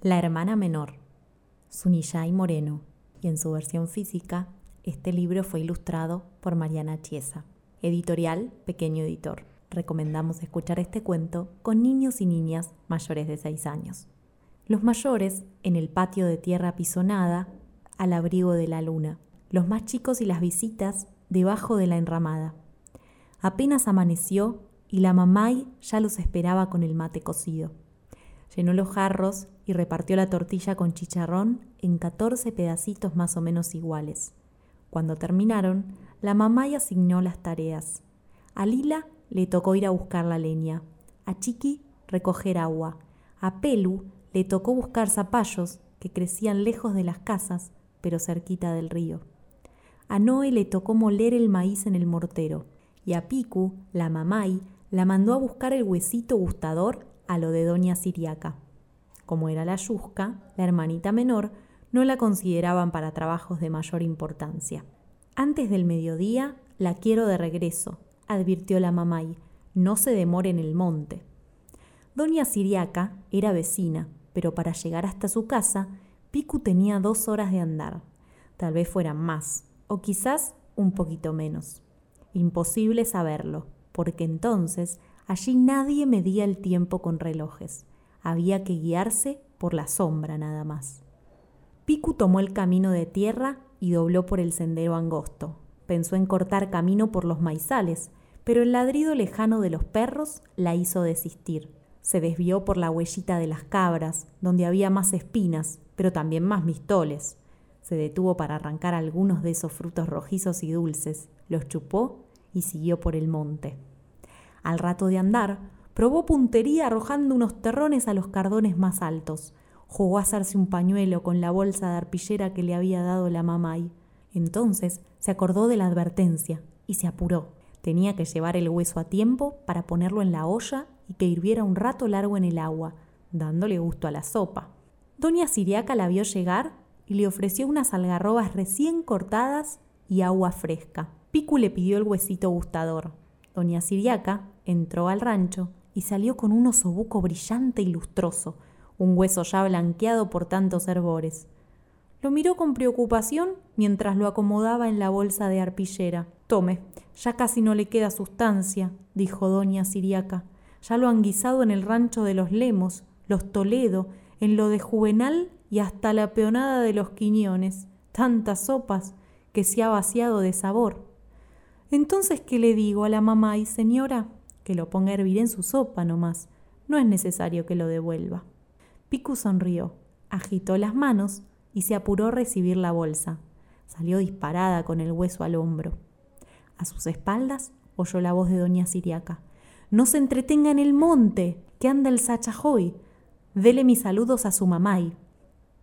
La hermana menor, Sunillay Moreno, y en su versión física, este libro fue ilustrado por Mariana Chiesa. Editorial Pequeño Editor. Recomendamos escuchar este cuento con niños y niñas mayores de 6 años. Los mayores en el patio de tierra pisonada, al abrigo de la luna. Los más chicos y las visitas debajo de la enramada. Apenas amaneció y la mamay ya los esperaba con el mate cocido. Llenó los jarros y repartió la tortilla con chicharrón en 14 pedacitos más o menos iguales. Cuando terminaron, la mamay asignó las tareas. A Lila le tocó ir a buscar la leña, a Chiqui recoger agua, a Pelu le tocó buscar zapallos que crecían lejos de las casas, pero cerquita del río. A Noé le tocó moler el maíz en el mortero, y a Picu, la mamay, la mandó a buscar el huesito gustador a lo de doña Siriaca. Como era la yusca, la hermanita menor, no la consideraban para trabajos de mayor importancia. Antes del mediodía la quiero de regreso, advirtió la mamay. No se demore en el monte. Doña Siriaca era vecina, pero para llegar hasta su casa, Picu tenía dos horas de andar. Tal vez fueran más, o quizás un poquito menos. Imposible saberlo, porque entonces allí nadie medía el tiempo con relojes. Había que guiarse por la sombra nada más. Picu tomó el camino de tierra y dobló por el sendero angosto. Pensó en cortar camino por los maizales, pero el ladrido lejano de los perros la hizo desistir. Se desvió por la huellita de las cabras, donde había más espinas, pero también más mistoles. Se detuvo para arrancar algunos de esos frutos rojizos y dulces, los chupó y siguió por el monte. Al rato de andar, probó puntería arrojando unos terrones a los cardones más altos. Jugó a hacerse un pañuelo con la bolsa de arpillera que le había dado la mamay. Entonces se acordó de la advertencia y se apuró. Tenía que llevar el hueso a tiempo para ponerlo en la olla y que hirviera un rato largo en el agua, dándole gusto a la sopa. Doña Siriaca la vio llegar y le ofreció unas algarrobas recién cortadas y agua fresca. Picu le pidió el huesito gustador. Doña Siriaca entró al rancho y salió con un osobuco brillante y lustroso, un hueso ya blanqueado por tantos hervores. Lo miró con preocupación mientras lo acomodaba en la bolsa de arpillera. Tome, ya casi no le queda sustancia, dijo doña Siriaca. Ya lo han guisado en el rancho de los Lemos, los Toledo, en lo de Juvenal y hasta la peonada de los Quiñones. Tantas sopas que se ha vaciado de sabor. Entonces, ¿qué le digo a la mamá y señora? Que lo ponga a hervir en su sopa nomás. No es necesario que lo devuelva. Picu sonrió, agitó las manos y se apuró a recibir la bolsa. Salió disparada con el hueso al hombro. A sus espaldas oyó la voz de doña Siriaca. No se entretenga en el monte, que anda el sachajoy. Dele mis saludos a su mamay.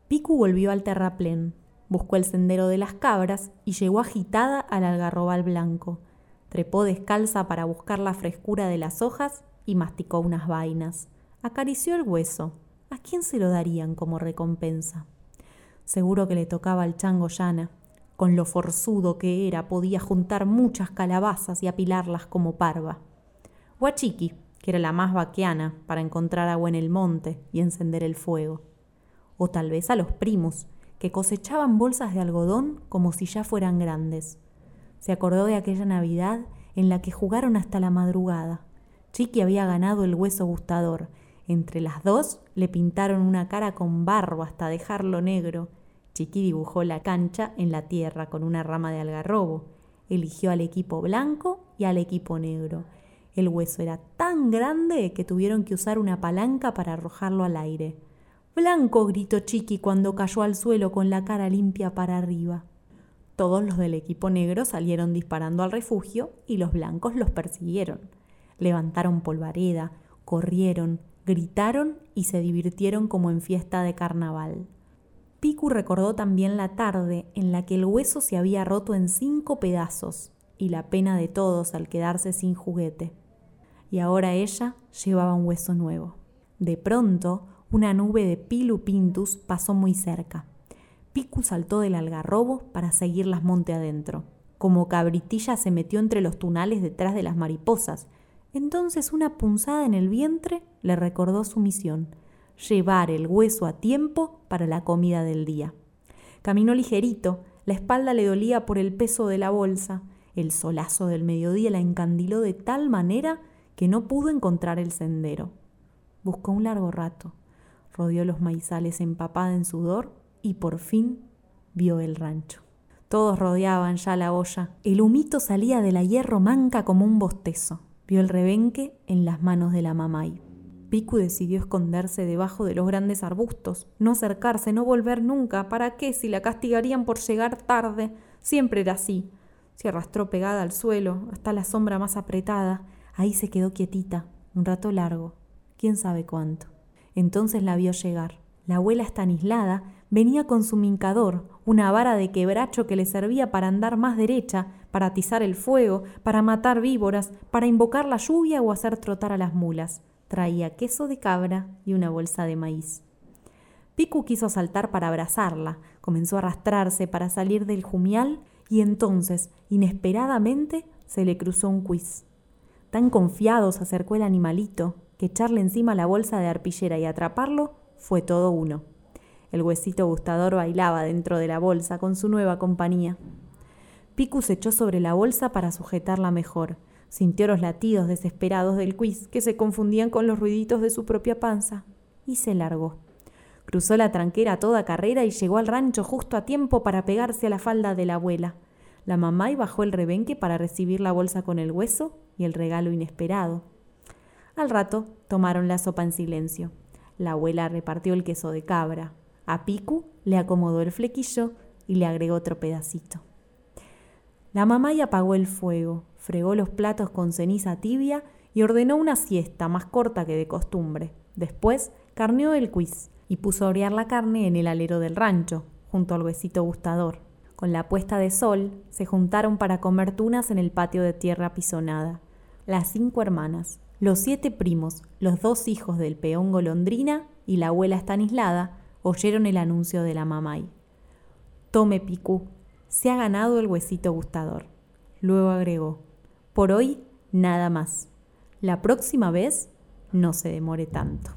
Picu volvió al terraplén, Buscó el sendero de las cabras y llegó agitada al algarrobal blanco. Trepó descalza para buscar la frescura de las hojas y masticó unas vainas. Acarició el hueso. ¿A quién se lo darían como recompensa? Seguro que le tocaba al chango llana. Con lo forzudo que era, podía juntar muchas calabazas y apilarlas como parva. O a Chiqui, que era la más vaqueana para encontrar agua en el monte y encender el fuego. O tal vez a los primos, que cosechaban bolsas de algodón como si ya fueran grandes. Se acordó de aquella Navidad en la que jugaron hasta la madrugada. Chiqui había ganado el hueso gustador. Entre las dos le pintaron una cara con barro hasta dejarlo negro. Chiqui dibujó la cancha en la tierra con una rama de algarrobo. Eligió al equipo blanco y al equipo negro. El hueso era tan grande que tuvieron que usar una palanca para arrojarlo al aire. Blanco, gritó Chiqui cuando cayó al suelo con la cara limpia para arriba. Todos los del equipo negro salieron disparando al refugio y los blancos los persiguieron. Levantaron polvareda, corrieron, gritaron y se divirtieron como en fiesta de carnaval. Picu recordó también la tarde en la que el hueso se había roto en cinco pedazos y la pena de todos al quedarse sin juguete. Y ahora ella llevaba un hueso nuevo. De pronto, una nube de Pilu Pintus pasó muy cerca. Picu saltó del algarrobo para seguirlas monte adentro. Como cabritilla se metió entre los tunales detrás de las mariposas. Entonces una punzada en el vientre le recordó su misión. llevar el hueso a tiempo para la comida del día. Caminó ligerito, la espalda le dolía por el peso de la bolsa, el solazo del mediodía la encandiló de tal manera que no pudo encontrar el sendero. Buscó un largo rato, rodeó los maizales empapada en sudor y por fin vio el rancho. Todos rodeaban ya la olla. El humito salía de la hierro manca como un bostezo. Vio el rebenque en las manos de la mamay. Piku decidió esconderse debajo de los grandes arbustos, no acercarse, no volver nunca. ¿Para qué si la castigarían por llegar tarde? Siempre era así. Se arrastró pegada al suelo, hasta la sombra más apretada. Ahí se quedó quietita, un rato largo, quién sabe cuánto. Entonces la vio llegar. La abuela Estanislada venía con su mincador, una vara de quebracho que le servía para andar más derecha, para atizar el fuego, para matar víboras, para invocar la lluvia o hacer trotar a las mulas. Traía queso de cabra y una bolsa de maíz. Piku quiso saltar para abrazarla, comenzó a arrastrarse para salir del jumial y entonces, inesperadamente, se le cruzó un quiz. Tan confiado se acercó el animalito que echarle encima la bolsa de arpillera y atraparlo fue todo uno. El huesito gustador bailaba dentro de la bolsa con su nueva compañía. Picu se echó sobre la bolsa para sujetarla mejor. Sintió los latidos desesperados del quiz que se confundían con los ruiditos de su propia panza y se largó. Cruzó la tranquera a toda carrera y llegó al rancho justo a tiempo para pegarse a la falda de la abuela. La mamá y bajó el rebenque para recibir la bolsa con el hueso y el regalo inesperado. Al rato tomaron la sopa en silencio. La abuela repartió el queso de cabra. A Picu le acomodó el flequillo y le agregó otro pedacito. La mamá y apagó el fuego, fregó los platos con ceniza tibia y ordenó una siesta más corta que de costumbre. Después carneó el quiz y puso a orear la carne en el alero del rancho, junto al huesito gustador. Con la puesta de sol, se juntaron para comer tunas en el patio de tierra pisonada. Las cinco hermanas, los siete primos, los dos hijos del peón golondrina y la abuela estanislada oyeron el anuncio de la mamay. Tome Picú, se ha ganado el huesito gustador. Luego agregó, por hoy nada más. La próxima vez no se demore tanto.